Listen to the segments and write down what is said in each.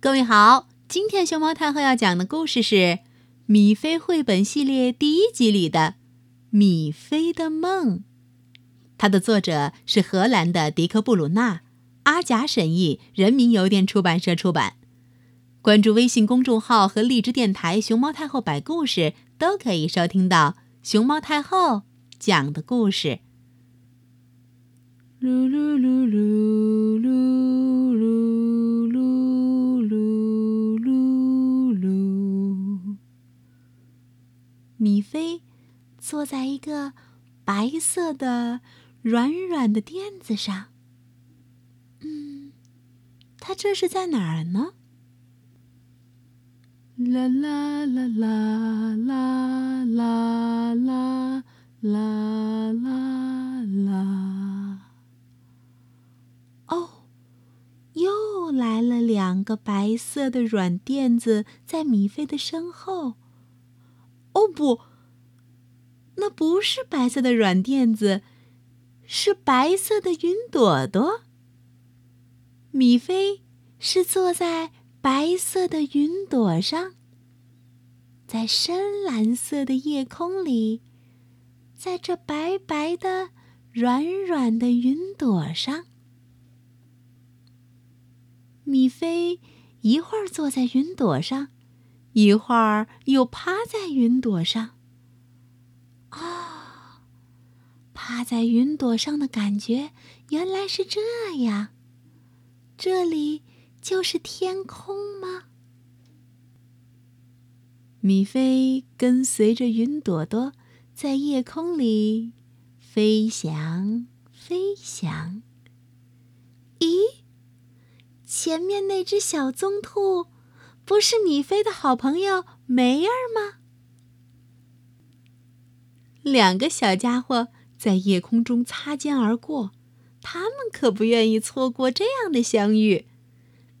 各位好，今天熊猫太后要讲的故事是《米菲绘本系列》第一集里的《米菲的梦》。它的作者是荷兰的迪克·布鲁纳，阿贾审译，人民邮电出版社出版。关注微信公众号和荔枝电台“熊猫太后”摆故事，都可以收听到熊猫太后讲的故事。噜噜噜噜噜噜米菲坐在一个白色的软软的垫子上。嗯，他这是在哪儿呢？啦啦啦啦啦啦啦啦啦啦。哦，又来了两个白色的软垫子在米菲的身后。不，那不是白色的软垫子，是白色的云朵朵。米菲是坐在白色的云朵上，在深蓝色的夜空里，在这白白的、软软的云朵上。米菲一会儿坐在云朵上，一会儿又趴在云朵上。啊，趴在云朵上的感觉原来是这样。这里就是天空吗？米菲跟随着云朵朵在夜空里飞翔，飞翔。咦？前面那只小棕兔，不是米菲的好朋友梅儿吗？两个小家伙在夜空中擦肩而过，他们可不愿意错过这样的相遇。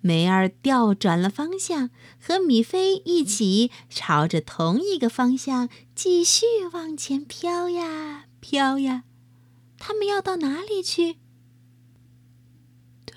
梅儿调转了方向，和米菲一起朝着同一个方向继续往前飘呀飘呀。他们要到哪里去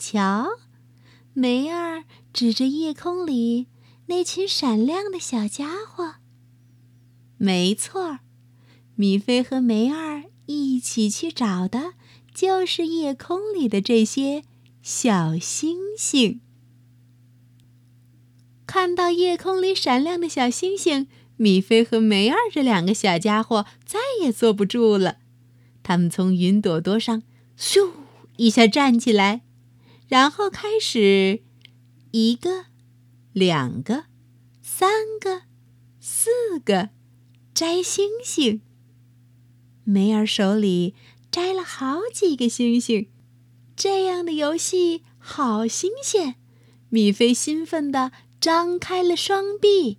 瞧，梅儿指着夜空里那群闪亮的小家伙。没错，米菲和梅儿一起去找的，就是夜空里的这些小星星。看到夜空里闪亮的小星星，米菲和梅儿这两个小家伙再也坐不住了，他们从云朵朵上咻一下站起来。然后开始，一个，两个，三个，四个，摘星星。梅儿手里摘了好几个星星，这样的游戏好新鲜。米菲兴奋地张开了双臂。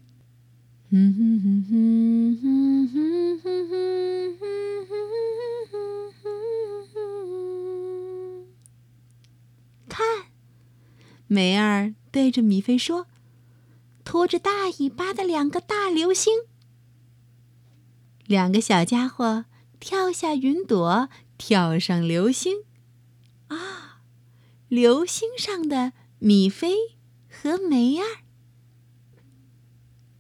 哼哼哼哼哼哼哼哼哼哼梅儿对着米菲说：“拖着大尾巴的两个大流星。”两个小家伙跳下云朵，跳上流星。啊，流星上的米菲和梅儿。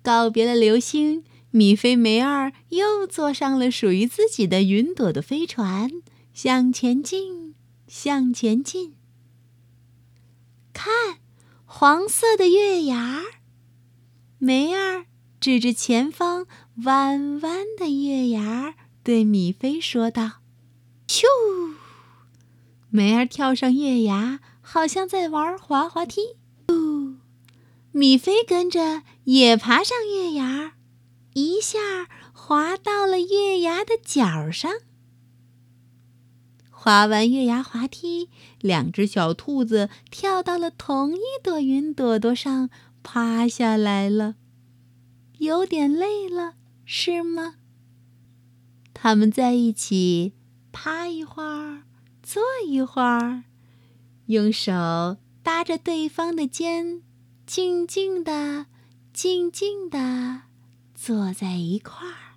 告别了流星，米菲、梅儿又坐上了属于自己的云朵的飞船，向前进，向前进。看，黄色的月牙儿。梅儿指着前方弯弯的月牙儿，对米菲说道：“咻！”梅儿跳上月牙，好像在玩滑滑梯。呜！米菲跟着也爬上月牙儿，一下滑到了月牙的角上。滑完月牙滑梯，两只小兔子跳到了同一朵云朵朵上，趴下来了。有点累了，是吗？他们在一起趴一会儿，坐一会儿，用手搭着对方的肩，静静的、静静的坐在一块儿。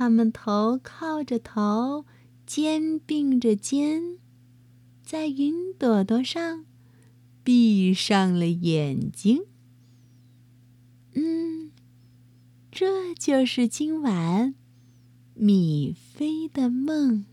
他们头靠着头，肩并着肩，在云朵朵上闭上了眼睛。嗯，这就是今晚米菲的梦。